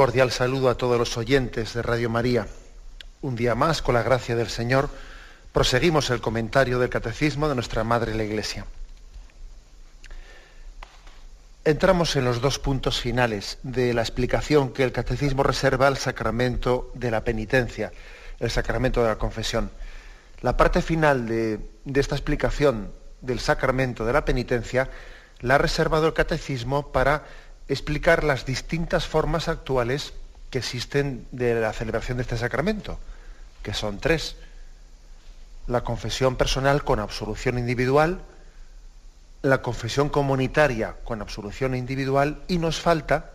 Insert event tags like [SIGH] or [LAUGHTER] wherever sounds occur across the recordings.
Cordial saludo a todos los oyentes de Radio María. Un día más, con la gracia del Señor, proseguimos el comentario del Catecismo de nuestra Madre la Iglesia. Entramos en los dos puntos finales de la explicación que el Catecismo reserva al sacramento de la penitencia, el sacramento de la confesión. La parte final de, de esta explicación del sacramento de la penitencia la ha reservado el Catecismo para explicar las distintas formas actuales que existen de la celebración de este sacramento, que son tres. La confesión personal con absolución individual, la confesión comunitaria con absolución individual y nos falta,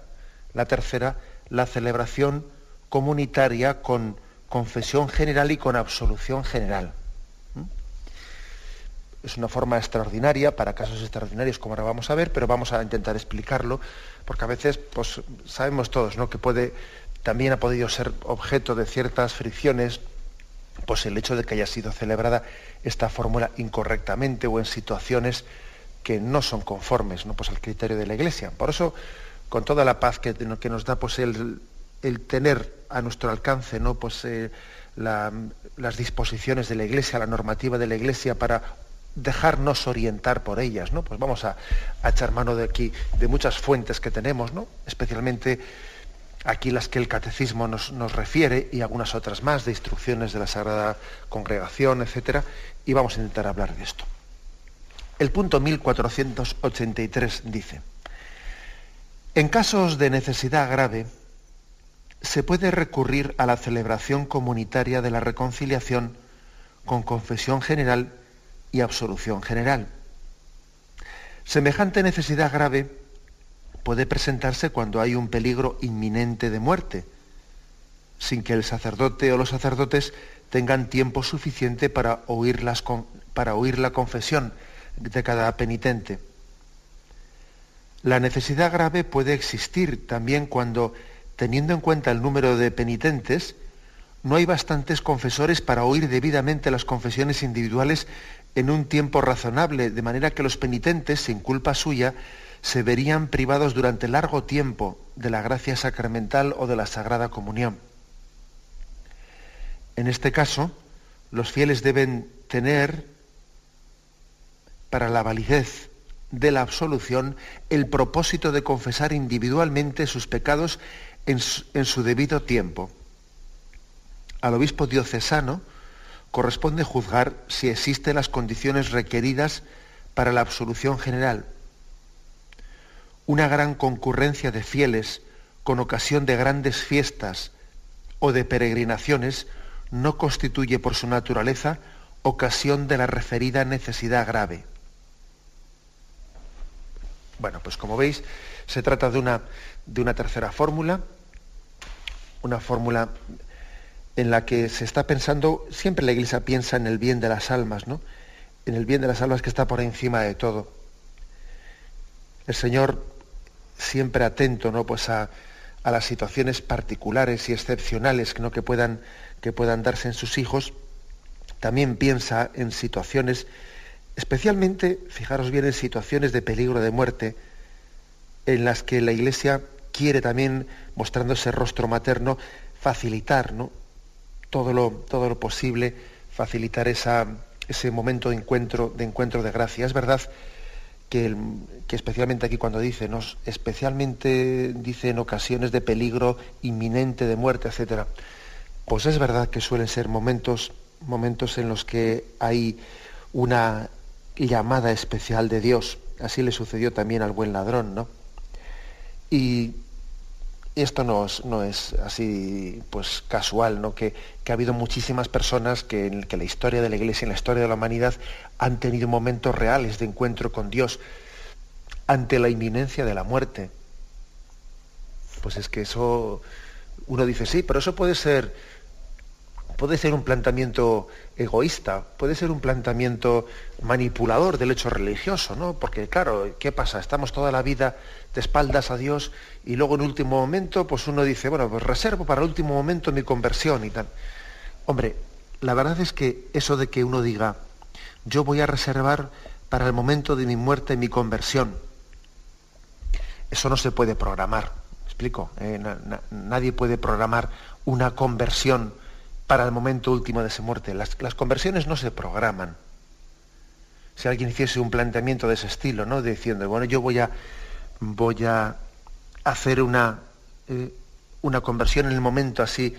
la tercera, la celebración comunitaria con confesión general y con absolución general es una forma extraordinaria para casos extraordinarios, como ahora vamos a ver, pero vamos a intentar explicarlo, porque a veces pues, sabemos todos ¿no? que puede, también ha podido ser objeto de ciertas fricciones pues el hecho de que haya sido celebrada esta fórmula incorrectamente o en situaciones que no son conformes ¿no? pues al criterio de la Iglesia. Por eso, con toda la paz que, que nos da pues el, el, tener a nuestro alcance ¿no? pues, eh, la, las disposiciones de la Iglesia, la normativa de la Iglesia para dejarnos orientar por ellas, ¿no? Pues vamos a, echar mano de aquí, de muchas fuentes que tenemos, ¿no? Especialmente aquí las que el catecismo nos, nos, refiere y algunas otras más, de instrucciones de la Sagrada Congregación, etcétera, y vamos a intentar hablar de esto. El punto 1483 dice, en casos de necesidad grave, se puede recurrir a la celebración comunitaria de la reconciliación con confesión general y absolución general. Semejante necesidad grave puede presentarse cuando hay un peligro inminente de muerte, sin que el sacerdote o los sacerdotes tengan tiempo suficiente para oír, las, para la confesión de cada penitente. La necesidad grave puede existir también cuando, teniendo en cuenta el número de penitentes, no hay bastantes confesores para oír debidamente las confesiones individuales en un tiempo razonable, de manera que los penitentes, sin culpa suya, se verían privados durante largo tiempo de la gracia sacramental o de la Sagrada Comunión. En este caso, los fieles deben tener para la validez de la absolución el propósito de confesar individualmente sus pecados en su, en su debido tiempo. Al obispo diocesano, corresponde juzgar si existen las condiciones requeridas para la absolución general. Una gran concurrencia de fieles con ocasión de grandes fiestas o de peregrinaciones no constituye por su naturaleza ocasión de la referida necesidad grave. Bueno, pues como veis, se trata de una, de una tercera fórmula, una fórmula en la que se está pensando, siempre la Iglesia piensa en el bien de las almas, ¿no? En el bien de las almas que está por encima de todo. El Señor, siempre atento, ¿no? Pues a, las situaciones particulares y excepcionales ¿no? que, puedan, que puedan darse en sus hijos, también piensa en situaciones, especialmente, fijaros bien, en situaciones de peligro de muerte, en las que la Iglesia quiere también, mostrando ese rostro materno, facilitar ¿no? Todo lo, todo lo posible, facilitar ese momento de encuentro, de encuentro de gracia. Es verdad que, que especialmente aquí cuando dice, especialmente dice en ocasiones de peligro inminente de muerte, etc. Pues es verdad que suelen ser momentos, momentos en los que hay una llamada especial de Dios. Así le sucedió también al buen ladrón, ¿no? Y esto no es, no es así pues casual, ¿no? Que, ha habido muchísimas personas que en que la historia de la Iglesia, en la historia de la humanidad, han tenido momentos reales de encuentro con Dios ante la inminencia de la muerte. Pues es que eso uno dice, sí, pero eso puede ser puede ser un planteamiento egoísta, puede ser un planteamiento manipulador del hecho religioso, ¿no? Porque claro, ¿qué pasa? Estamos toda la vida de espaldas a Dios y luego en último momento, pues uno dice, bueno, pues reservo para el último momento mi conversión y tal. Hombre, la verdad es que eso de que uno diga, yo voy a reservar para el momento de mi muerte mi conversión, eso no se puede programar. ¿Me explico? Eh, nadie puede programar una conversión para el momento último de su muerte. Las, conversiones no se programan. Si alguien hiciese un planteamiento de ese estilo, ¿no? Diciendo, bueno, yo voy a, voy a hacer una, eh, una conversión en el momento así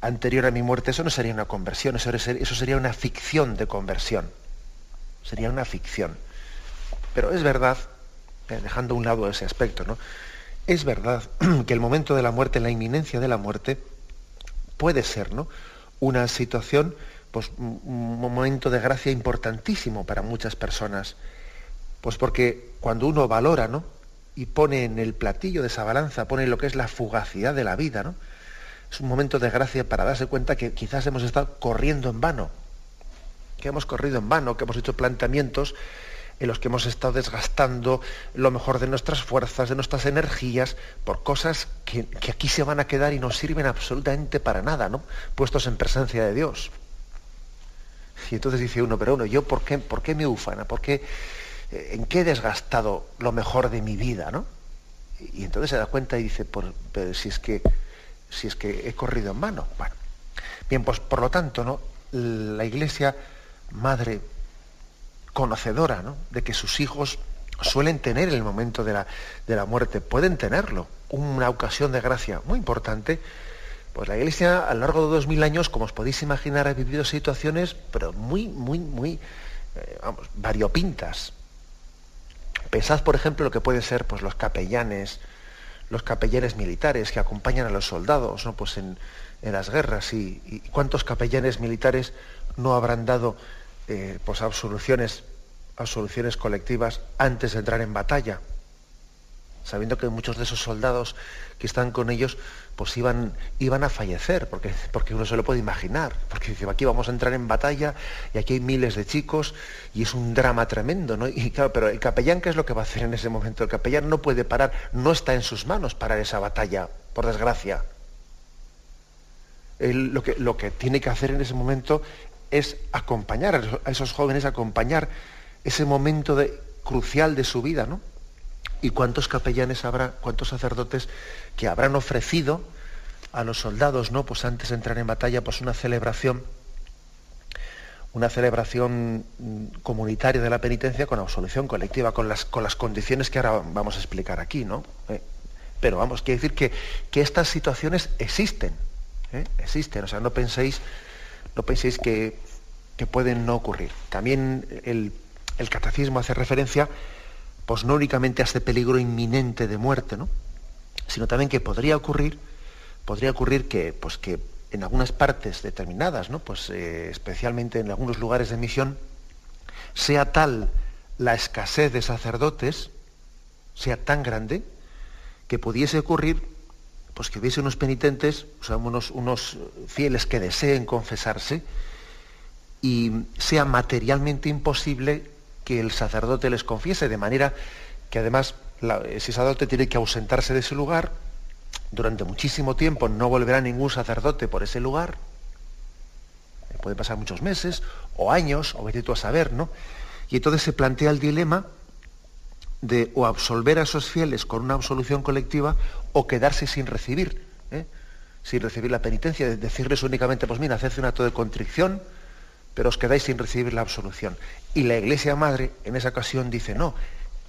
anterior a mi muerte, eso no sería una conversión, eso, eso sería una ficción de conversión. Sería una ficción. Pero es verdad, eh, dejando a un lado ese aspecto, ¿no? Es verdad [CLEARS THROAT] que el momento de la muerte, la inminencia de la muerte, puede ser, ¿no? Una situación, pues un momento de gracia importantísimo para muchas personas. Pues porque cuando uno valora, ¿no? Y pone en el platillo de esa balanza, pone lo que es la fugacidad de la vida, ¿no? Es un momento de gracia para darse cuenta que quizás hemos estado corriendo en vano, que hemos corrido en vano, que hemos hecho planteamientos en los que hemos estado desgastando lo mejor de nuestras fuerzas, de nuestras energías, por cosas que, aquí se van a quedar y no sirven absolutamente para nada, ¿no? Puestos en presencia de Dios. Y entonces dice uno, pero uno, ¿yo por qué, por qué me ufana? ¿Por qué, eh, ¿En qué he desgastado lo mejor de mi vida, no? Y entonces se da cuenta y dice, pero si es que, si es que he corrido en mano. Bueno, bien, pues por lo tanto, ¿no? La iglesia madre conocedora de que sus hijos suelen tener el momento de la, de la muerte, pueden tenerlo, una ocasión de gracia muy importante. Pues la Iglesia a lo largo de dos mil años, como os podéis imaginar, ha vivido situaciones, pero muy, muy, muy, eh, vamos, variopintas. Pensad, por ejemplo, lo que pueden ser pues, los capellanes, los capellanes militares que acompañan a los soldados ¿no? pues en, las guerras y, y, cuántos capellanes militares no habrán dado eh, pues absoluciones, absoluciones colectivas antes de entrar en batalla, sabiendo que muchos de esos soldados que están con ellos pues iban, iban a fallecer, porque, porque uno se lo puede imaginar, porque dice, aquí vamos a entrar en batalla y aquí hay miles de chicos y es un drama tremendo, ¿no? Y claro, pero el capellán, ¿qué es lo que va a hacer en ese momento? El capellán no puede parar, no está en sus manos parar esa batalla, por desgracia. lo, que, lo que tiene que hacer en ese momento es acompañar a esos jóvenes, acompañar ese momento crucial de su vida, ¿no? ¿Y cuántos capellanes habrá, cuántos sacerdotes que habrán ofrecido a los soldados, ¿no? Pues antes de entrar en batalla, pues una celebración, una celebración mm, comunitaria de la penitencia con absolución colectiva, con las, con las condiciones que ahora vamos a explicar aquí, ¿no? Eh, pero vamos, quiere decir que, que estas situaciones existen, ¿eh? existen, o sea, no penséis no penséis que, pueden no ocurrir. También el, catecismo hace referencia, pues no únicamente a este peligro inminente de muerte, ¿no? sino también que podría ocurrir, podría ocurrir que, pues que en algunas partes determinadas, ¿no? pues, eh, especialmente en algunos lugares de misión, sea tal la escasez de sacerdotes, sea tan grande, que pudiese ocurrir pues que hubiese unos penitentes, o sea, unos, unos fieles que deseen confesarse y sea materialmente imposible que el sacerdote les confiese, de manera que además ese sacerdote tiene que ausentarse de ese lugar, durante muchísimo tiempo no volverá ningún sacerdote por ese lugar, puede pasar muchos meses o años, o vete tú a saber, ¿no? Y entonces se plantea el dilema de o absolver a esos fieles con una absolución colectiva o quedarse sin recibir, ¿eh? sin recibir la penitencia, de decirles únicamente, pues mira, haced un acto de contrición, pero os quedáis sin recibir la absolución. Y la Iglesia Madre en esa ocasión dice, no,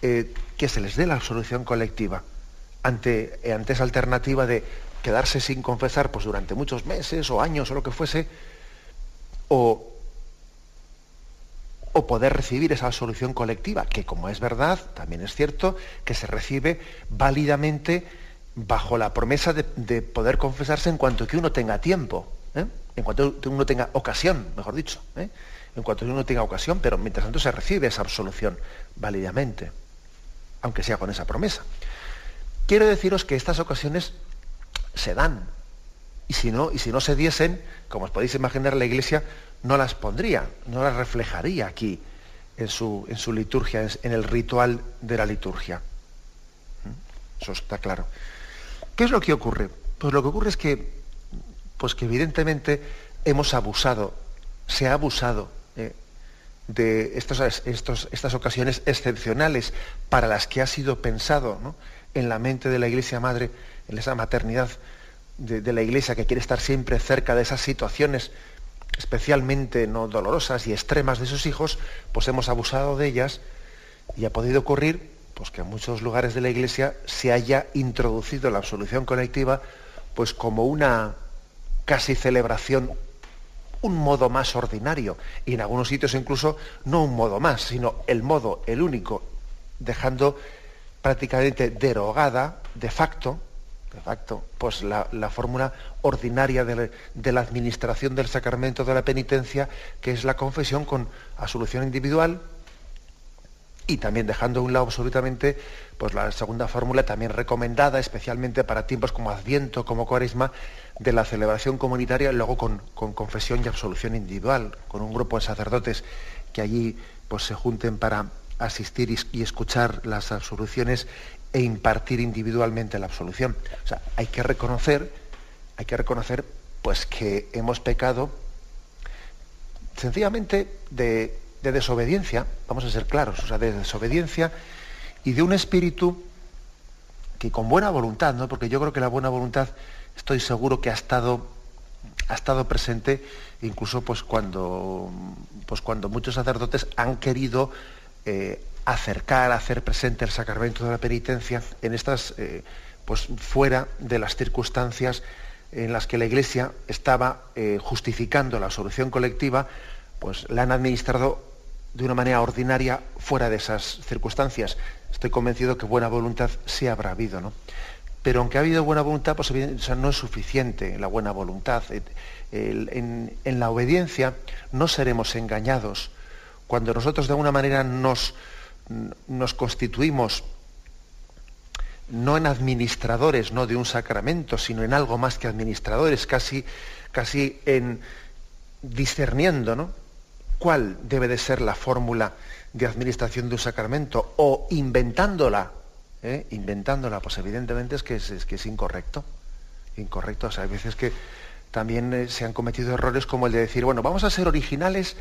eh, que se les dé la absolución colectiva ante, eh, ante esa alternativa de quedarse sin confesar pues, durante muchos meses o años o lo que fuese, o o poder recibir esa solución colectiva, que como es verdad, también es cierto, que se recibe válidamente bajo la promesa de, poder confesarse en cuanto que uno tenga tiempo, ¿eh? en cuanto que uno tenga ocasión, mejor dicho, ¿eh? en cuanto que uno tenga ocasión, pero mientras tanto se recibe esa absolución válidamente, aunque sea con esa promesa. Quiero deciros que estas ocasiones se dan, y si no, y si no se diesen, como os podéis imaginar, la Iglesia no las pondría, no las reflejaría aquí en su, en su liturgia, en el ritual de la liturgia. ¿Mm? Eso está claro. ¿Qué es lo que ocurre? Pues lo que ocurre es que, pues que evidentemente hemos abusado, se ha abusado eh, de estas ocasiones excepcionales para las que ha sido pensado en la mente de la Iglesia Madre, en esa maternidad de, la Iglesia que quiere estar siempre cerca de esas situaciones especialmente no dolorosas y extremas de sus hijos, pues hemos abusado de ellas y ha podido ocurrir pues que en muchos lugares de la Iglesia se haya introducido la absolución colectiva pues como una casi celebración, un modo más ordinario y en algunos sitios incluso no un modo más, sino el modo, el único, dejando prácticamente derogada de facto de facto, pues la, fórmula ordinaria de, la administración del sacramento de la penitencia, que es la confesión con absolución individual, y también dejando a un lado absolutamente pues la segunda fórmula también recomendada especialmente para tiempos como Adviento, como Cuaresma, de la celebración comunitaria, luego con, confesión y absolución individual, con un grupo de sacerdotes que allí pues, se junten para asistir y escuchar las absoluciones e impartir individualmente la absolución. O sea, hay que reconocer, hay que reconocer pues que hemos pecado sencillamente de, desobediencia, vamos a ser claros, o sea, de desobediencia y de un espíritu que con buena voluntad, ¿no? Porque yo creo que la buena voluntad estoy seguro que ha estado, ha estado presente incluso pues cuando, pues cuando muchos sacerdotes han querido eh, acercar, hacer presente el sacramento de la penitencia en estas, eh, pues fuera de las circunstancias en las que la Iglesia estaba eh, justificando la solución colectiva, pues la han administrado de una manera ordinaria fuera de esas circunstancias. Estoy convencido que buena voluntad sí habrá habido, ¿no? Pero aunque ha habido buena voluntad, pues no es suficiente la buena voluntad. En, en la obediencia no seremos engañados. Cuando nosotros de alguna manera nos constituimos no en administradores no de un sacramento, sino en algo más que administradores, casi, casi en discerniendo ¿no? cuál debe de ser la fórmula de administración de un sacramento o inventándola, ¿eh? inventándola, pues evidentemente es que es, que es incorrecto. Incorrecto. O sea, hay veces que también eh, se han cometido errores como el de decir, bueno, vamos a ser originales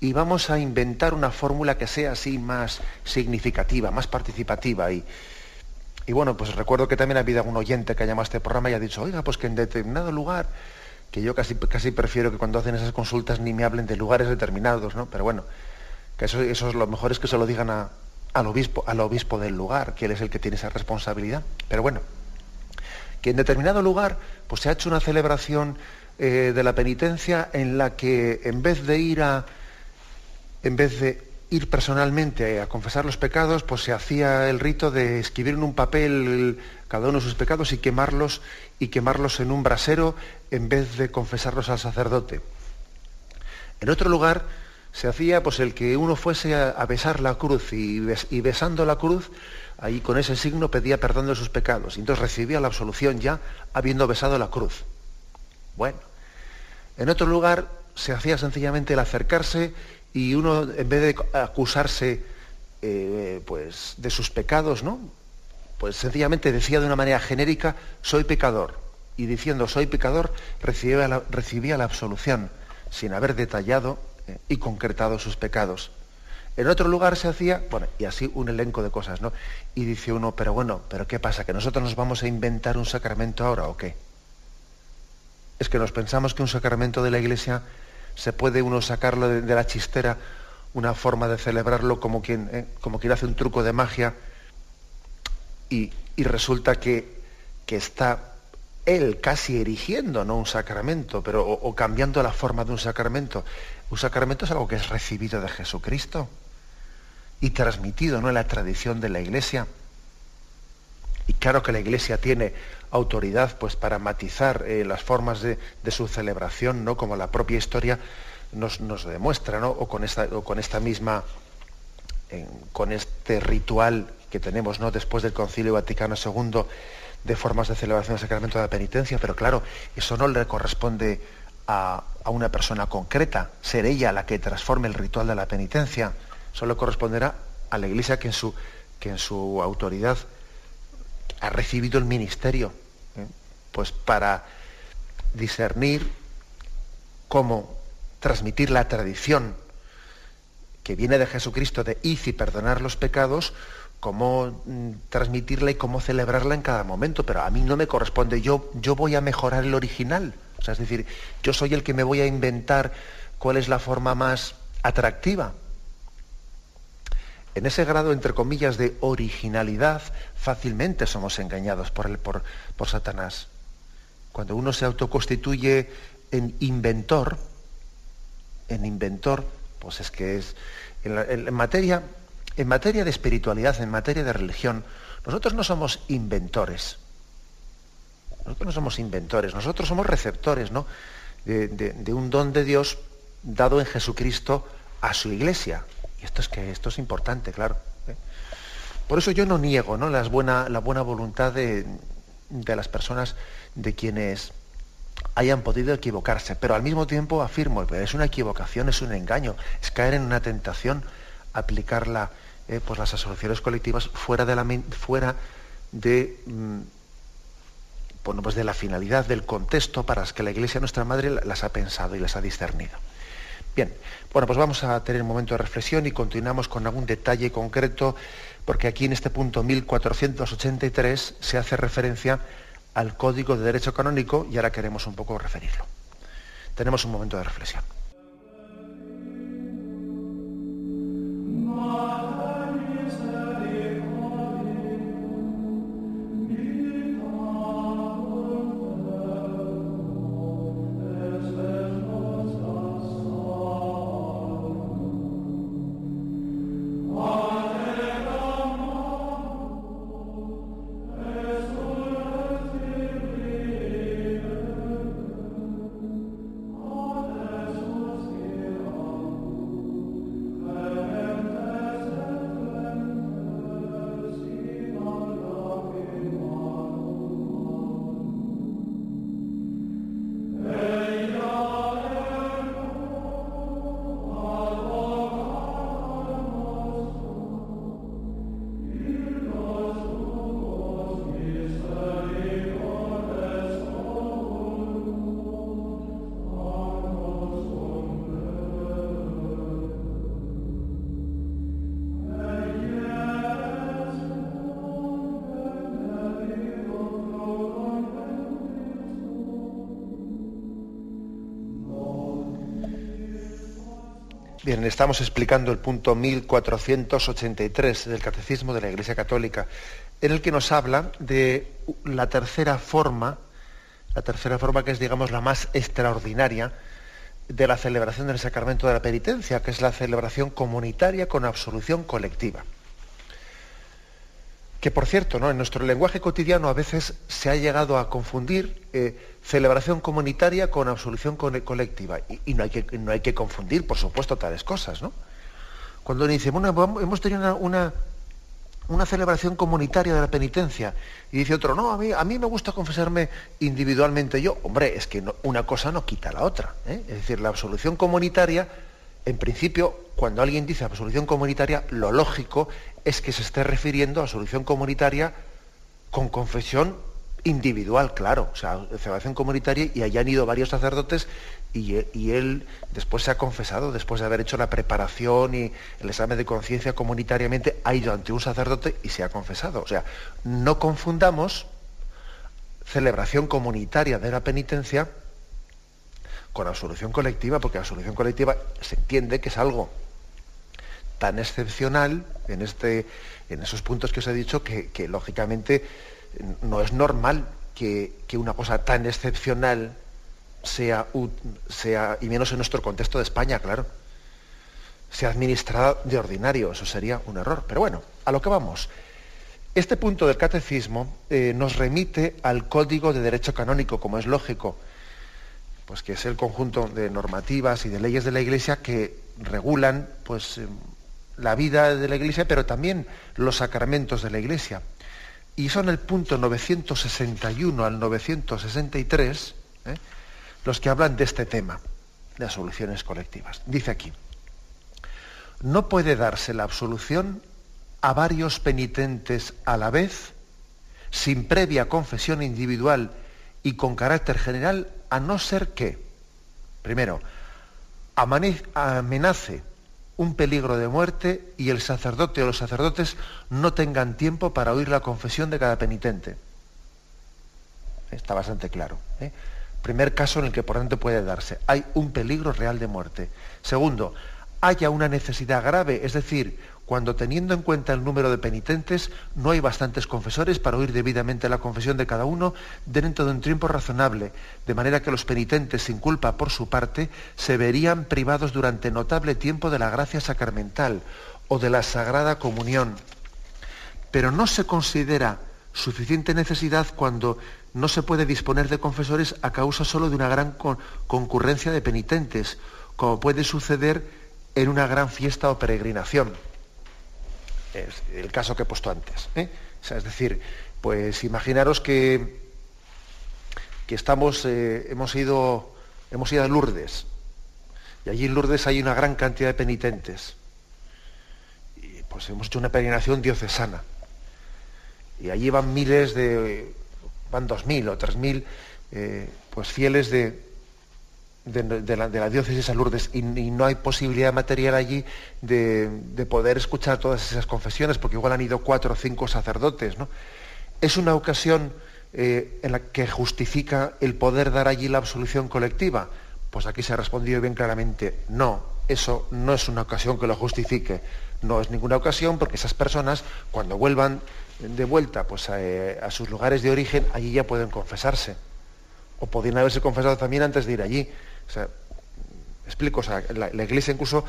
y vamos a inventar una fórmula que sea así más significativa, más participativa. Y, y bueno, pues recuerdo que también ha habido algún oyente que ha llamado a este programa y ha dicho, oiga, pues que en determinado lugar, que yo casi, casi prefiero que cuando hacen esas consultas ni me hablen de lugares determinados, ¿no? Pero bueno, que eso, eso es lo mejor es que se lo digan al, obispo, al obispo del lugar, que él es el que tiene esa responsabilidad. Pero bueno, que en determinado lugar pues se ha hecho una celebración eh, de la penitencia en la que en vez de ir a en vez de ir personalmente a confesar los pecados, pues se hacía el rito de escribir en un papel cada uno de sus pecados y quemarlos y quemarlos en un brasero en vez de confesarlos al sacerdote. En otro lugar se hacía pues el que uno fuese a, besar la cruz y, y, besando la cruz, ahí con ese signo pedía perdón de sus pecados. Y entonces recibía la absolución ya habiendo besado la cruz. Bueno, en otro lugar se hacía sencillamente el acercarse y uno en vez de acusarse eh, pues, de sus pecados, ¿no? Pues sencillamente decía de una manera genérica, soy pecador. Y diciendo soy pecador, recibía la, recibía la absolución, sin haber detallado eh, y concretado sus pecados. En otro lugar se hacía, bueno, y así un elenco de cosas, ¿no? Y dice uno, pero bueno, ¿pero qué pasa? ¿Que nosotros nos vamos a inventar un sacramento ahora o qué? Es que nos pensamos que un sacramento de la Iglesia se puede uno sacarlo de, la chistera, una forma de celebrarlo como quien, eh, como quien hace un truco de magia y, resulta que, que, está él casi erigiendo ¿no? un sacramento, pero, o, cambiando la forma de un sacramento. Un sacramento es algo que es recibido de Jesucristo y transmitido ¿no? en la tradición de la Iglesia. Y claro que la Iglesia tiene autoridad pues, para matizar eh, las formas de, su celebración, ¿no? como la propia historia nos, demuestra, ¿no? o, con esta, con esta misma, con este ritual que tenemos ¿no? después del Concilio Vaticano II de formas de celebración del sacramento de la penitencia, pero claro, eso no le corresponde a, una persona concreta, ser ella la que transforme el ritual de la penitencia, solo corresponderá a la Iglesia que en su, que en su autoridad ha recibido el ministerio, ¿eh? pues para discernir cómo transmitir la tradición que viene de Jesucristo de id y perdonar los pecados, cómo mm, transmitirla y cómo celebrarla en cada momento, pero a mí no me corresponde, yo, yo voy a mejorar el original, es decir, yo soy el que me voy a inventar cuál es la forma más atractiva. En ese grado, entre comillas, de originalidad, fácilmente somos engañados por, Satanás. Cuando uno se autoconstituye en inventor, en inventor, pues es que es en materia en materia de espiritualidad, en materia de religión, nosotros no somos inventores. Nosotros no somos inventores, nosotros somos receptores ¿no? de, un don de Dios dado en Jesucristo a su iglesia. Y esto es que esto es importante, claro. ¿eh? Por eso yo no niego ¿no? Buena, la buena voluntad de, de las personas de quienes hayan podido equivocarse, pero al mismo tiempo afirmo, es una equivocación, es un engaño, es caer en una tentación aplicarla eh, pues las asociaciones colectivas fuera de la, fuera de, mm, pues de la finalidad, del contexto para las que la Iglesia Nuestra Madre las ha pensado y las ha discernido. Bien, bueno, pues vamos a tener un momento de reflexión y continuamos con algún detalle concreto, porque aquí en este punto 1483 se hace referencia al Código de Derecho Canónico y ahora queremos un poco referirlo. Tenemos un momento de reflexión. Bien, estamos explicando el punto 1483 del Catecismo de la Iglesia Católica, en el que nos habla de la tercera forma, la tercera forma que es, digamos, la más extraordinaria de la celebración del sacramento de la penitencia, que es la celebración comunitaria con absolución colectiva. Que por cierto, ¿no? en nuestro lenguaje cotidiano a veces se ha llegado a confundir eh, celebración comunitaria con absolución colectiva. Y, no, hay que, no, hay que, confundir, por supuesto, tales cosas. ¿no? Cuando dice, bueno, hemos tenido una, una, celebración comunitaria de la penitencia, y dice otro, no, a mí, a mí me gusta confesarme individualmente yo. Hombre, es que una cosa no quita la otra. ¿eh? Es decir, la absolución comunitaria en principio, cuando alguien dice absolución comunitaria, lo lógico es que se esté refiriendo a solución comunitaria con confesión individual, claro, o sea, celebración comunitaria y hayan ido varios sacerdotes y, él después se ha confesado, después de haber hecho la preparación y el examen de conciencia comunitariamente, ha ido ante un sacerdote y se ha confesado. O sea, no confundamos celebración comunitaria de la penitencia con absolución colectiva, porque la absolución colectiva se entiende que es algo tan excepcional en, este, en esos puntos que os he dicho que, lógicamente no es normal que, una cosa tan excepcional sea, sea, y menos en nuestro contexto de España, claro, sea administrada de ordinario. Eso sería un error. Pero bueno, a lo que vamos. Este punto del catecismo eh, nos remite al Código de Derecho Canónico, como es lógico, pues que es el conjunto de normativas y de leyes de la Iglesia que regulan pues, em, la vida de la Iglesia, pero también los sacramentos de la Iglesia. Y son el punto 961 al 963 ¿eh? los que hablan de este tema, de las soluciones colectivas. Dice aquí, no puede darse la absolución a varios penitentes a la vez, sin previa confesión individual y con carácter general, a no ser que, primero, amenace un peligro de muerte y el sacerdote o los sacerdotes no tengan tiempo para oír la confesión de cada penitente. Está bastante claro. ¿eh? Primer caso en el que por tanto puede darse. Hay un peligro real de muerte. Segundo, haya una necesidad grave, es decir, cuando teniendo en cuenta el número de penitentes no hay bastantes confesores para oír debidamente la confesión de cada uno dentro de un tiempo razonable, de manera que los penitentes sin culpa por su parte se verían privados durante notable tiempo de la gracia sacramental o de la sagrada comunión. Pero no se considera suficiente necesidad cuando no se puede disponer de confesores a causa solo de una gran concurrencia de penitentes, como puede suceder en una gran fiesta o peregrinación el caso que he puesto antes. ¿eh? es decir, pues imaginaros que, que estamos, eh, hemos, ido, hemos ido a Lourdes, y allí en Lourdes hay una gran cantidad de penitentes. Y pues hemos hecho una peregrinación diocesana. Y allí van miles de, van dos mil o tres mil, eh, pues fieles de, de, la, diócesis de Lourdes y, no hay posibilidad material allí de, poder escuchar todas esas confesiones, porque igual han ido cuatro o cinco sacerdotes. ¿no? Es una ocasión eh, en la que justifica el poder dar allí la absolución colectiva. Pues aquí se ha respondido bien claramente, no, eso no es una ocasión que lo justifique. No es ninguna ocasión porque esas personas, cuando vuelvan de vuelta pues, a, eh, a sus lugares de origen, allí ya pueden confesarse. O podrían haberse confesado también antes de ir allí. O sea, explico, la, Iglesia incluso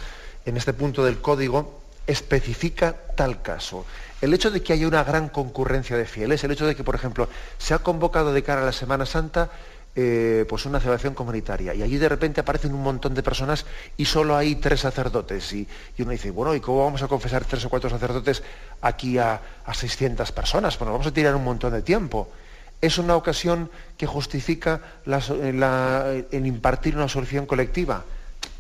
en este punto del código especifica tal caso. El hecho de que haya una gran concurrencia de fieles, el hecho de que, por ejemplo, se ha convocado de cara a la Semana Santa eh, pues una celebración comunitaria y allí de repente aparecen un montón de personas y solo hay tres sacerdotes y, uno dice, bueno, ¿y cómo vamos a confesar tres o cuatro sacerdotes aquí a, a 600 personas? Bueno, vamos a tirar un montón de tiempo es una ocasión que justifica el impartir una solución colectiva.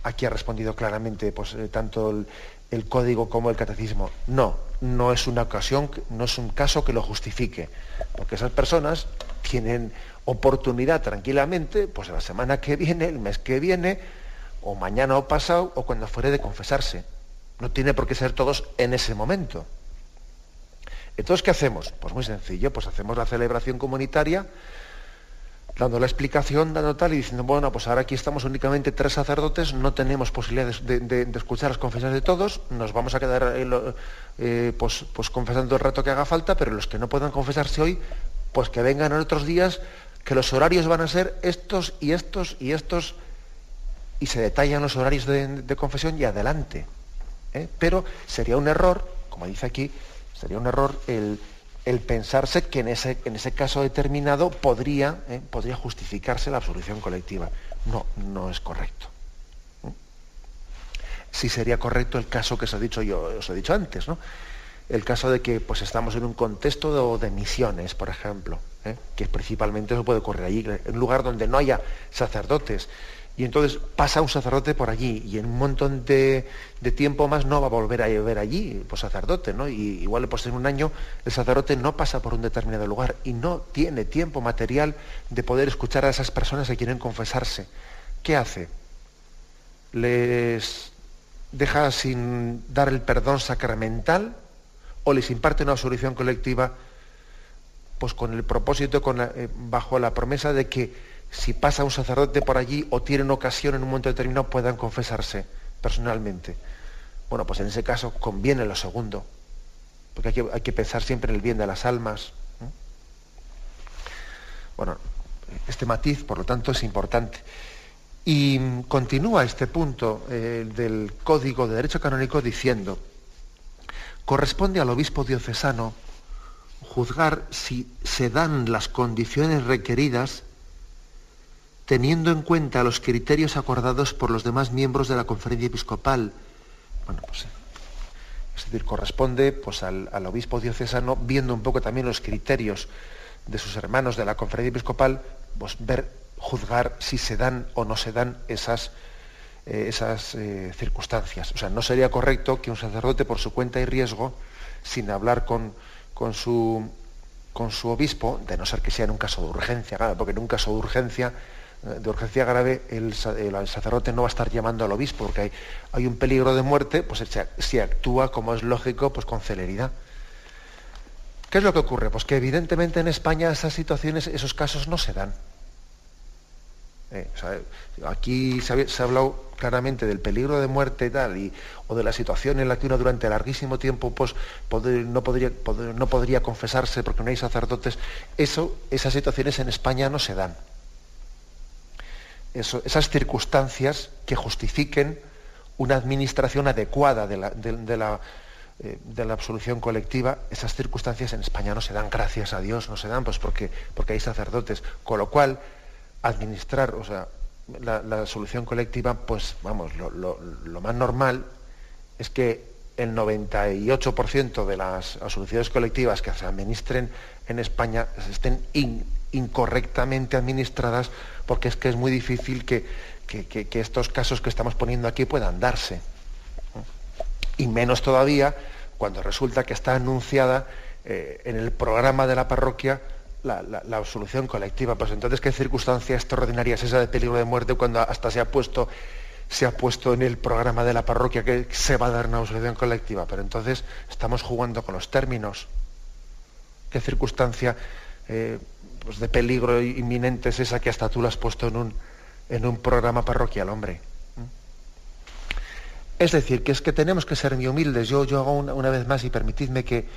Aquí ha respondido claramente pues, eh, tanto el, código como el catecismo. No, no es una ocasión, no es un caso que lo justifique, porque esas personas tienen oportunidad tranquilamente, pues la semana que viene, el mes que viene, o mañana o pasado, o cuando fuere de confesarse. No tiene por qué ser todos en ese momento. Entonces, ¿qué hacemos? Pues muy sencillo, pues hacemos la celebración comunitaria, dando la explicación, dando tal y diciendo, bueno, pues ahora aquí estamos únicamente tres sacerdotes, no tenemos posibilidad de, escuchar las confesiones de todos, nos vamos a quedar eh, eh, pues, pues, confesando el rato que haga falta, pero los que no puedan confesarse hoy, pues que vengan en otros días, que los horarios van a ser estos y estos y estos, y se detallan los horarios de, confesión y adelante. ¿eh? Pero sería un error, como dice aquí, Sería un error el, pensarse que en ese, en ese, caso determinado podría, eh, podría justificarse la absolución colectiva. No, no es correcto. ¿Mm? Sí sería correcto el caso que os he dicho yo, os he dicho antes, ¿no? El caso de que pues, estamos en un contexto de, misiones, por ejemplo, ¿eh? que principalmente eso puede ocurrir allí, en un lugar donde no haya sacerdotes y entonces pasa un sacerdote por allí y en un montón de, tiempo más no va a volver a ver allí, pues sacerdote, ¿no? Y igual pues en un año el sacerdote no pasa por un determinado lugar y no tiene tiempo material de poder escuchar a esas personas que quieren confesarse. ¿Qué hace? ¿Les deja sin dar el perdón sacramental o les imparte una solución colectiva pues con el propósito, eh, bajo la promesa de que si pasa un sacerdote por allí o tienen ocasión en un momento determinado, puedan confesarse personalmente. Bueno, pues en ese caso conviene lo segundo, porque hay que, pensar siempre en el bien de las almas. Bueno, este matiz, por lo tanto, es importante. Y continúa este punto eh, del Código de Derecho Canónico diciendo, corresponde al obispo diocesano juzgar si se dan las condiciones requeridas teniendo en cuenta los criterios acordados por los demás miembros de la conferencia episcopal. Bueno, pues, es decir, corresponde pues, al, obispo diocesano, viendo un poco también los criterios de sus hermanos de la conferencia episcopal, pues ver, juzgar si se dan o no se dan esas, eh, esas eh, circunstancias. O sea, no sería correcto que un sacerdote por su cuenta y riesgo, sin hablar con, con, su, con su obispo, de no ser que sea en un caso de urgencia, claro, porque en un caso de urgencia de urgencia grave, el, sacerdote no va a estar llamando al obispo, porque hay, un peligro de muerte, pues se, actúa, como es lógico, pues con celeridad. ¿Qué es lo que ocurre? Pues que evidentemente en España esas situaciones, esos casos no se dan. Eh, aquí se ha, hablado claramente del peligro de muerte y tal, y, o de la situación en la que uno durante larguísimo tiempo pues, no, podría, no podría confesarse porque no hay sacerdotes. Esas situaciones en España no se dan esas circunstancias que justifiquen una administración adecuada de la, eh, de, la, absolución colectiva, esas circunstancias en España no se dan, gracias a Dios, no se dan, pues porque, porque hay sacerdotes. Con lo cual, administrar, o sea, la, absolución colectiva, pues vamos, lo, lo, más normal es que el 98% de las absoluciones colectivas que se administren en España estén incorrectamente administradas porque es que es muy difícil que, estos casos que estamos poniendo aquí puedan darse. Y menos todavía cuando resulta que está anunciada eh, en el programa de la parroquia la, absolución colectiva. Pues entonces, ¿qué circunstancia extraordinaria es esa de peligro de muerte cuando hasta se ha puesto, se ha puesto en el programa de la parroquia que se va a dar una absolución colectiva? Pero entonces estamos jugando con los términos. ¿Qué circunstancia eh, pues, de peligro inminente es esa que hasta tú la has puesto en un, en un programa parroquial, hombre. Es decir, que es que tenemos que ser muy humildes. Yo, yo hago una, vez más y permitidme que,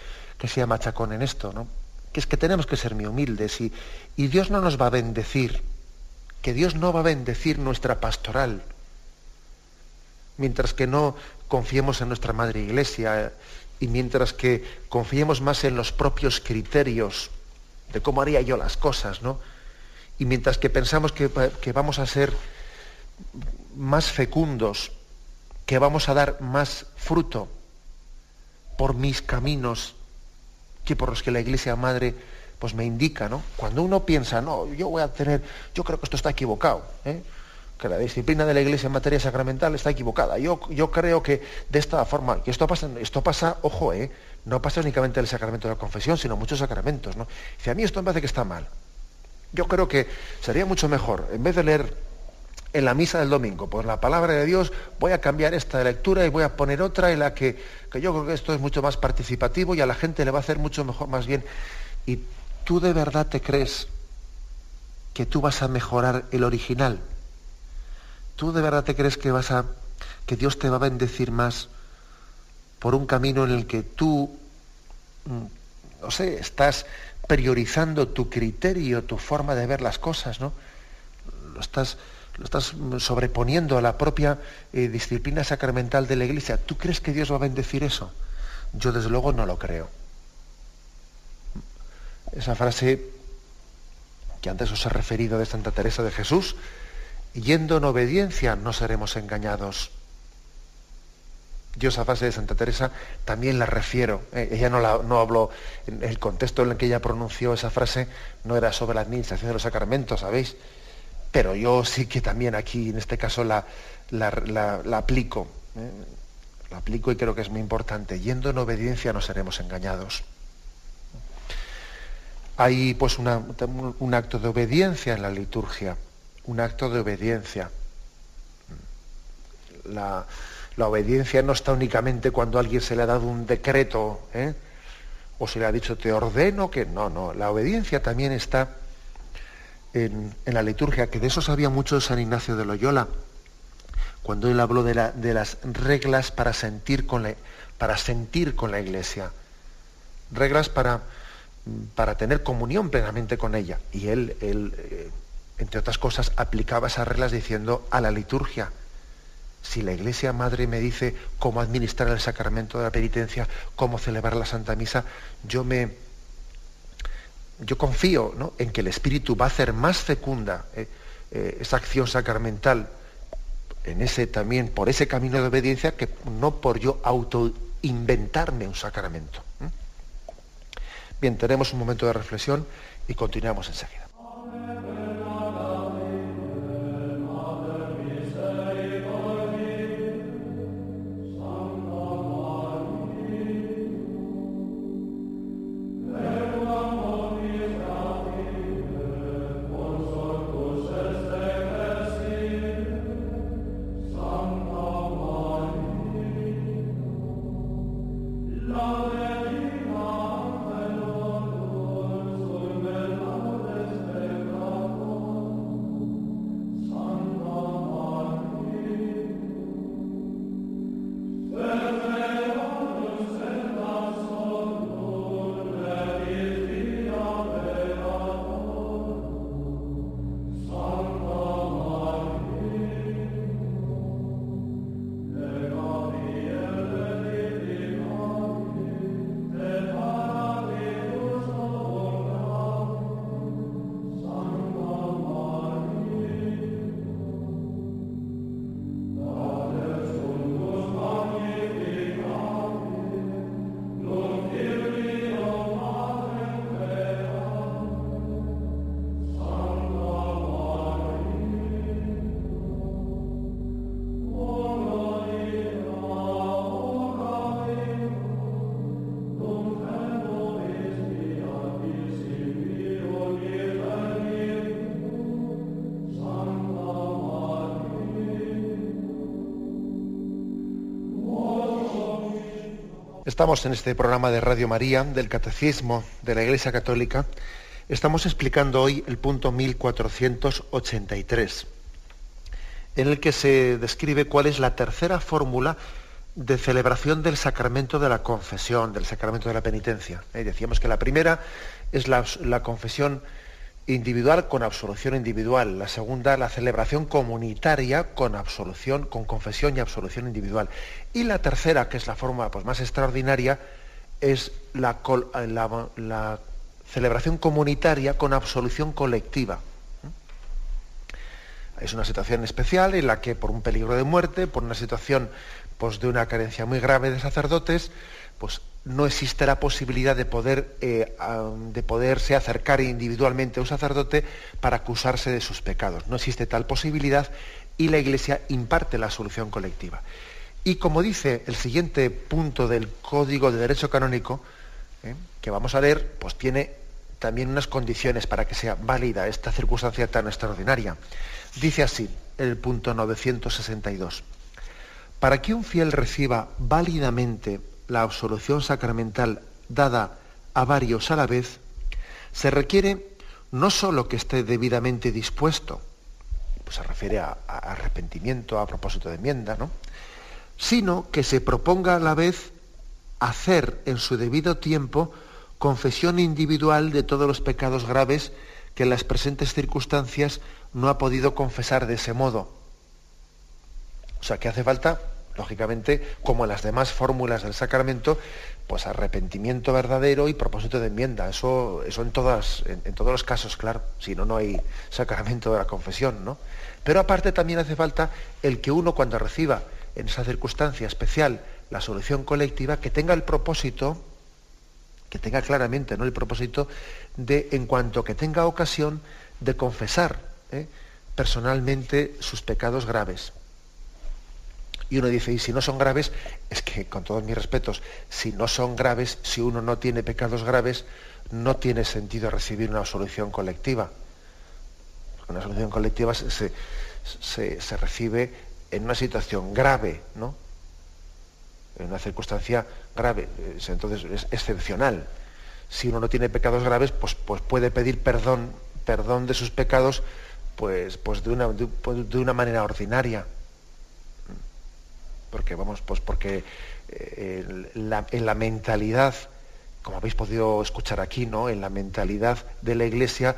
sea machacón en esto, ¿no? Que es que tenemos que ser muy humildes y, y Dios no nos va a bendecir, que Dios no va a bendecir nuestra pastoral, mientras que no confiemos en nuestra Madre Iglesia y mientras que confiemos más en los propios criterios de cómo haría yo las cosas, ¿no? Y mientras que pensamos que, vamos a ser más fecundos, que vamos a dar más fruto por mis caminos que por los que la Iglesia Madre pues me indica, ¿no? Cuando uno piensa, no, yo voy a tener, yo creo que esto está equivocado, ¿eh? que la disciplina de la Iglesia en materia sacramental está equivocada. Yo, yo creo que de esta forma, que esto pasa, esto pasa, ojo, ¿eh? No pasa únicamente el sacramento de la confesión, sino muchos sacramentos. ¿no? Dice, a mí esto me parece que está mal. Yo creo que sería mucho mejor, en vez de leer en la misa del domingo, por la palabra de Dios, voy a cambiar esta lectura y voy a poner otra en la que, que yo creo que esto es mucho más participativo y a la gente le va a hacer mucho mejor, más bien. ¿Y tú de verdad te crees que tú vas a mejorar el original? ¿Tú de verdad te crees que vas a que Dios te va a bendecir más por un camino en el que tú, mm, no sé, estás priorizando tu criterio, tu forma de ver las cosas, ¿no? Lo estás, lo estás sobreponiendo a la propia eh, disciplina sacramental de la Iglesia. ¿Tú crees que Dios va a bendecir eso? Yo desde luego no lo creo. Esa frase que antes os he referido de Santa Teresa de Jesús, yendo en obediencia no seremos engañados. Yo esa frase de Santa Teresa también la refiero. Eh, ella no, habló, en el contexto en el que ella pronunció esa frase no era sobre la administración de los sacramentos, ¿sabéis? Pero yo sí que también aquí, en este caso, la, la, aplico. ¿eh? La aplico y creo que es muy importante. Yendo en obediencia no seremos engañados. Hay pues un acto de obediencia en la liturgia. Un acto de obediencia. La, la obediencia no está únicamente cuando alguien se le ha dado un decreto ¿eh? o se le ha dicho te ordeno que no, no. La obediencia también está en, la liturgia, que de eso sabía mucho San Ignacio de Loyola, cuando él habló de, las reglas para sentir, con la, para sentir con la iglesia, reglas para, para tener comunión plenamente con ella. Y él, él eh, entre otras cosas, aplicaba esas reglas diciendo a la liturgia, si la Iglesia Madre me dice cómo administrar el sacramento de la penitencia, cómo celebrar la Santa Misa, yo me, yo confío en que el Espíritu va a hacer más fecunda eh, eh, esa acción sacramental en ese también por ese camino de obediencia que no por yo autoinventarme un sacramento. Bien, tenemos un momento de reflexión y continuamos enseguida. Estamos en este programa de Radio María del Catecismo de la Iglesia Católica. Estamos explicando hoy el punto 1483, en el que se describe cuál es la tercera fórmula de celebración del sacramento de la confesión, del sacramento de la penitencia. Eh, decíamos que la primera es la, la confesión individual con absolución individual. La segunda, la celebración comunitaria con absolución, con confesión y absolución individual. Y la tercera, que es la forma pues, más extraordinaria, es la, la, celebración comunitaria con absolución colectiva. Es una situación especial en la que por un peligro de muerte, por una situación pues, de una carencia muy grave de sacerdotes, pues no existe la posibilidad de, poder, eh, de poderse acercar individualmente a un sacerdote para acusarse de sus pecados. No existe tal posibilidad y la Iglesia imparte la solución colectiva. Y como dice el siguiente punto del Código de Derecho Canónico, eh, que vamos a leer, pues tiene también unas condiciones para que sea válida esta circunstancia tan extraordinaria. Dice así el punto 962. Para que un fiel reciba válidamente la absolución sacramental dada a varios a la vez, se requiere no sólo que esté debidamente dispuesto, pues se refiere a, arrepentimiento a propósito de enmienda, ¿no? sino que se proponga a la vez hacer en su debido tiempo confesión individual de todos los pecados graves que en las presentes circunstancias no ha podido confesar de ese modo. O sea, que hace falta lógicamente, como en las demás fórmulas del sacramento, pues arrepentimiento verdadero y propósito de enmienda. Eso, eso en, todas, en, todos los casos, claro, si no, no hay sacramento de la confesión, ¿no? Pero aparte también hace falta el que uno cuando reciba en esa circunstancia especial la solución colectiva, que tenga el propósito, que tenga claramente ¿no? el propósito de, en cuanto que tenga ocasión, de confesar ¿eh? personalmente sus pecados graves. Y uno dice, y si no son graves, es que con todos mis respetos, si no son graves, si uno no tiene pecados graves, no tiene sentido recibir una absolución colectiva. Una solución colectiva se, recibe en una situación grave, ¿no? En una circunstancia grave, entonces es excepcional. Si uno no tiene pecados graves, pues, pues puede pedir perdón, perdón de sus pecados, pues, pues de, una, de una manera ordinaria porque vamos, pues porque eh, en la mentalidad, como habéis podido escuchar aquí, ¿no? En la mentalidad de la Iglesia,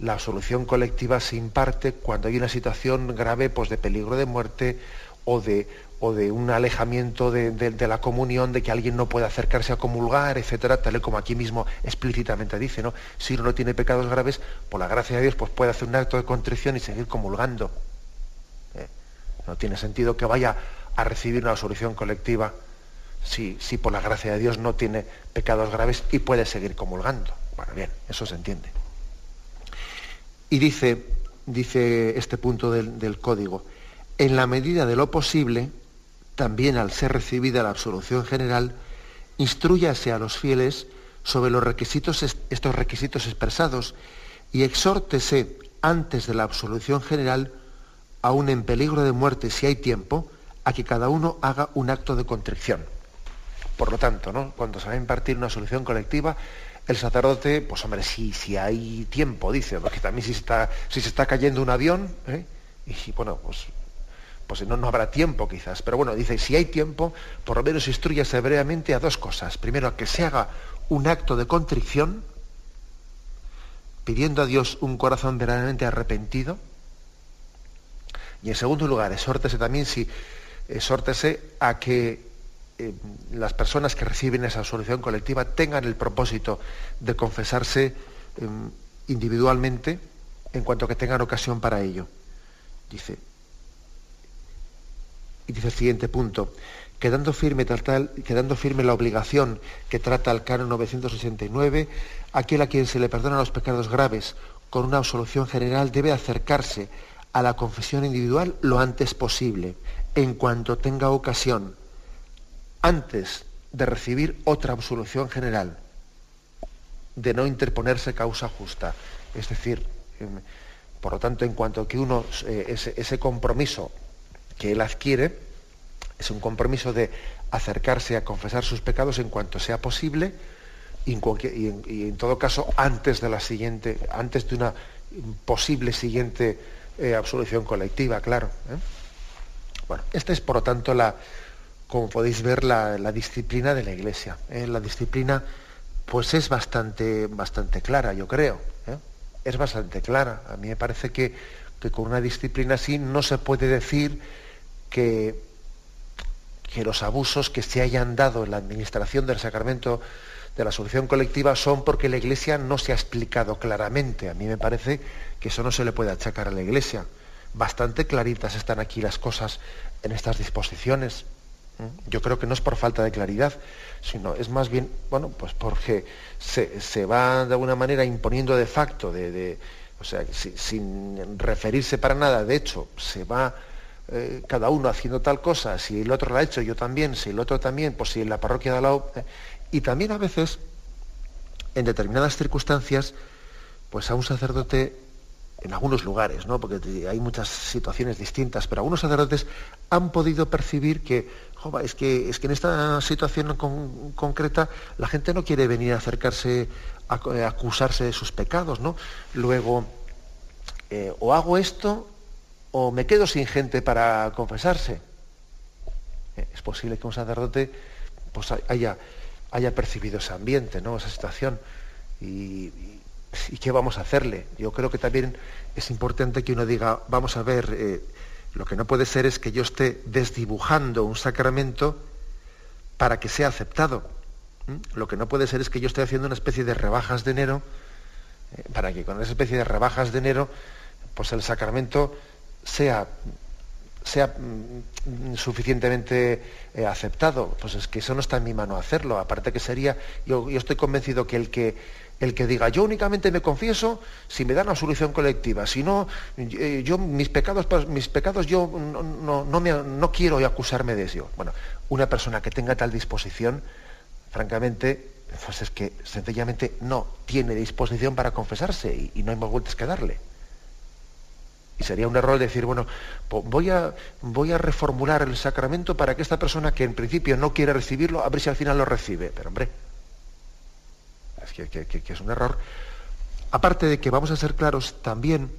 la solución colectiva se imparte cuando hay una situación grave, pues de peligro de muerte o de, o de un alejamiento de, la comunión, de que alguien no puede acercarse a comulgar, etcétera, tal y como aquí mismo explícitamente dice, ¿no? Si uno no tiene pecados graves, por la gracia de Dios, pues puede hacer un acto de contrición y seguir comulgando. ¿eh? No tiene sentido que vaya a recibir una absolución colectiva si, si por la gracia de Dios no tiene pecados graves y puede seguir comulgando. Bueno, bien, eso se entiende. Y dice, dice este punto del, del código, en la medida de lo posible, también al ser recibida la absolución general, instruyase a los fieles sobre los requisitos, estos requisitos expresados y exhórtese antes de la absolución general, aún en peligro de muerte si hay tiempo, a que cada uno haga un acto de contrición. Por lo tanto, ¿no? cuando se va a impartir una solución colectiva, el sacerdote, pues hombre, si, si hay tiempo, dice, porque también si, está, si se está cayendo un avión, ¿eh? y bueno, pues, pues no, no habrá tiempo quizás. Pero bueno, dice, si hay tiempo, por lo menos instruyase brevemente a dos cosas. Primero, a que se haga un acto de contrición, pidiendo a Dios un corazón verdaderamente arrepentido. Y en segundo lugar, exhórtese también si exhórtese a que eh, las personas que reciben esa absolución colectiva tengan el propósito de confesarse em, individualmente en cuanto que tengan ocasión para ello. Dice, y dice el siguiente punto, quedando firme, tal, quedando firme la obligación que trata el canon 969, aquel a quien se le perdonan los pecados graves con una absolución general debe acercarse a la confesión individual lo antes posible, en cuanto tenga ocasión, antes de recibir otra absolución general, de no interponerse causa justa. Es decir, em, por lo tanto, en cuanto que uno, eh, ese, compromiso que él adquiere, es un compromiso de acercarse a confesar sus pecados en cuanto sea posible y en, todo caso antes de la siguiente, antes de una posible siguiente eh, absolución colectiva, claro. ¿eh? Bueno, esta es por lo tanto la, como podéis ver, la, disciplina de la Iglesia. ¿eh? La disciplina, pues es bastante, bastante clara, yo creo. ¿eh? Es bastante clara. A mí me parece que, con una disciplina así no se puede decir que, que los abusos que se hayan dado en la administración del sacramento de la solución colectiva son porque la Iglesia no se ha explicado claramente. A mí me parece que eso no se le puede achacar a la Iglesia. Bastante claritas están aquí las cosas en estas disposiciones. Yo creo que no es por falta de claridad, sino es más bien, bueno, pues porque se, va de alguna manera imponiendo de facto, de, o sea, sin referirse para nada, de hecho, se va eh, cada uno haciendo tal cosa, si el otro lo ha hecho, yo también, si el otro también, pues si en la parroquia de al lado. Eh, y también a veces, en determinadas circunstancias, pues a un sacerdote en algunos lugares, ¿no? porque hay muchas situaciones distintas, pero algunos sacerdotes han podido percibir que, es que, es que en esta situación concreta la gente no quiere venir a acercarse a, acusarse de sus pecados, ¿no? Luego, eh, o hago esto o me quedo sin gente para confesarse. Eh, es posible que un sacerdote pues, haya, haya percibido ese ambiente, ¿no? esa situación. ¿y qué vamos a hacerle? Yo creo que también es importante que uno diga, vamos a ver, eh, lo que no puede ser es que yo esté desdibujando un sacramento para que sea aceptado. Lo que no puede ser es que yo esté haciendo una especie de rebajas de enero, eh, para que con esa especie de rebajas de enero, pues el sacramento sea, sea mm, suficientemente eh, aceptado. Pues es que eso no está en mi mano hacerlo. Aparte que sería, yo estoy convencido que el que el que diga, yo únicamente me confieso si me dan absolución colectiva, si no, eh, yo mis pecados, pues, mis pecados yo no, no, quiero acusarme de eso. Bueno, una persona que tenga tal disposición, francamente, pues es que sencillamente no tiene disposición para confesarse y, no hay más vueltas que darle. Y sería un error decir, bueno, voy a, voy a reformular el sacramento para que esta persona que en principio no quiere recibirlo, a ver si al final lo recibe. Pero hombre, que, es un error. Aparte de que vamos a ser claros, también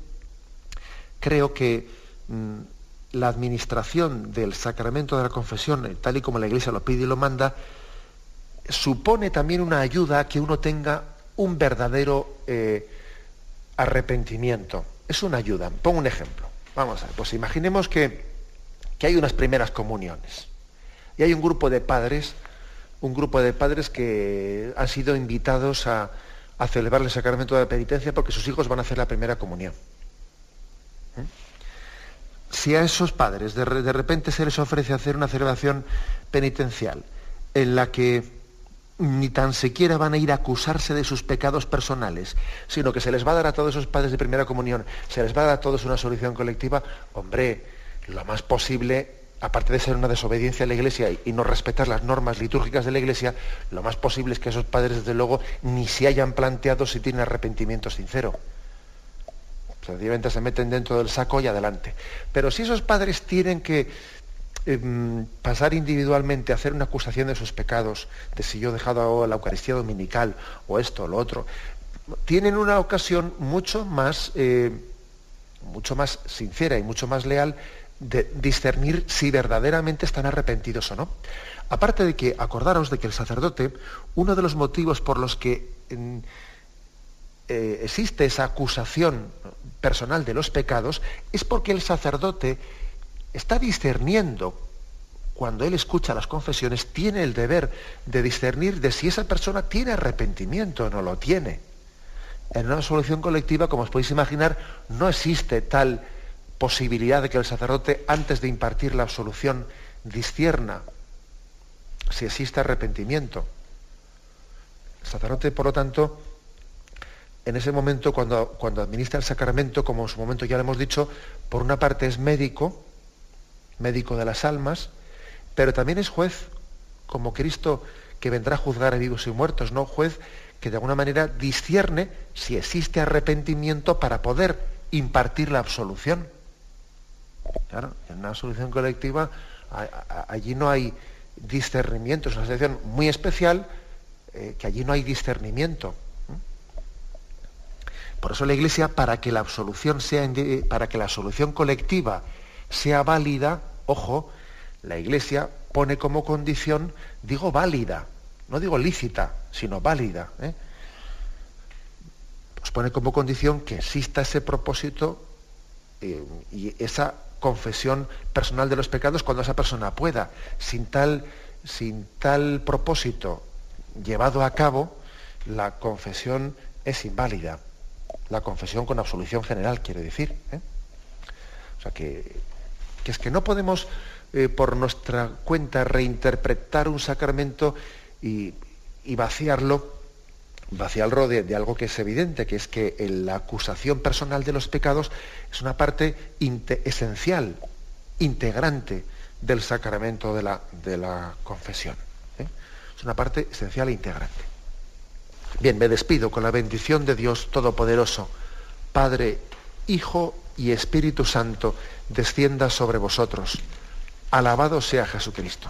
creo que mm, la administración del sacramento de la confesión, tal y como la Iglesia lo pide y lo manda, supone también una ayuda a que uno tenga un verdadero eh, arrepentimiento. Es una ayuda. Pongo un ejemplo. Vamos a ver, pues imaginemos que, que hay unas primeras comuniones. Y hay un grupo de padres, un grupo de padres que han sido invitados a, celebrar el sacramento de la penitencia porque sus hijos van a hacer la primera comunión. ¿Eh? Si a esos padres de, de repente se les ofrece hacer una celebración penitencial en la que ni tan siquiera van a ir a acusarse de sus pecados personales, sino que se les va a dar a todos esos padres de primera comunión, se les va a dar a todos una solución colectiva, hombre, lo más posible, aparte de ser una desobediencia a la Iglesia y no respetar las normas litúrgicas de la Iglesia, lo más posible es que esos padres, desde luego, ni se hayan planteado si tienen arrepentimiento sincero. Sencillamente se meten dentro del saco y adelante. Pero si esos padres tienen que Em, pasar individualmente a hacer una acusación de sus pecados, de si yo he dejado la Eucaristía dominical o esto o lo otro, tienen una ocasión mucho más, eh, mucho más sincera y mucho más leal de discernir si verdaderamente están arrepentidos o no. Aparte de que, acordaros de que el sacerdote, uno de los motivos por los que eh, existe esa acusación personal de los pecados es porque el sacerdote está discerniendo, cuando él escucha las confesiones, tiene el deber de discernir de si esa persona tiene arrepentimiento o no lo tiene. En una solución colectiva, como os podéis imaginar, no existe tal posibilidad de que el sacerdote, antes de impartir la absolución, discierna si existe arrepentimiento. El sacerdote, por lo tanto, en ese momento, cuando, cuando administra el sacramento, como en su momento ya lo hemos dicho, por una parte es médico, médico de las almas, pero también es juez, como Cristo que vendrá a juzgar a vivos y muertos, ¿no? Juez que de alguna manera discierne si existe arrepentimiento para poder impartir la absolución. Claro, en una absolución colectiva allí no hay discernimiento, es una situación muy especial eh, que allí no hay discernimiento. Por eso la Iglesia, para que la absolución sea, para que la absolución colectiva sea válida, ojo, la Iglesia pone como condición, digo válida, no digo lícita, sino válida. ¿eh? Pues pone como condición que exista ese propósito eh, y esa confesión personal de los pecados cuando esa persona pueda. Sin tal, sin tal propósito llevado a cabo, la confesión es inválida. La confesión con absolución general, quiere decir. ¿eh? O sea que que es que no podemos eh, por nuestra cuenta reinterpretar un sacramento y, vaciarlo, vaciarlo de, algo que es evidente, que es que la acusación personal de los pecados es una parte esencial, integrante del sacramento de la, de la confesión. ¿eh? Es una parte esencial e integrante. Bien, me despido con la bendición de Dios Todopoderoso, Padre, Hijo y Espíritu Santo, descienda sobre vosotros. Alabado sea Jesucristo.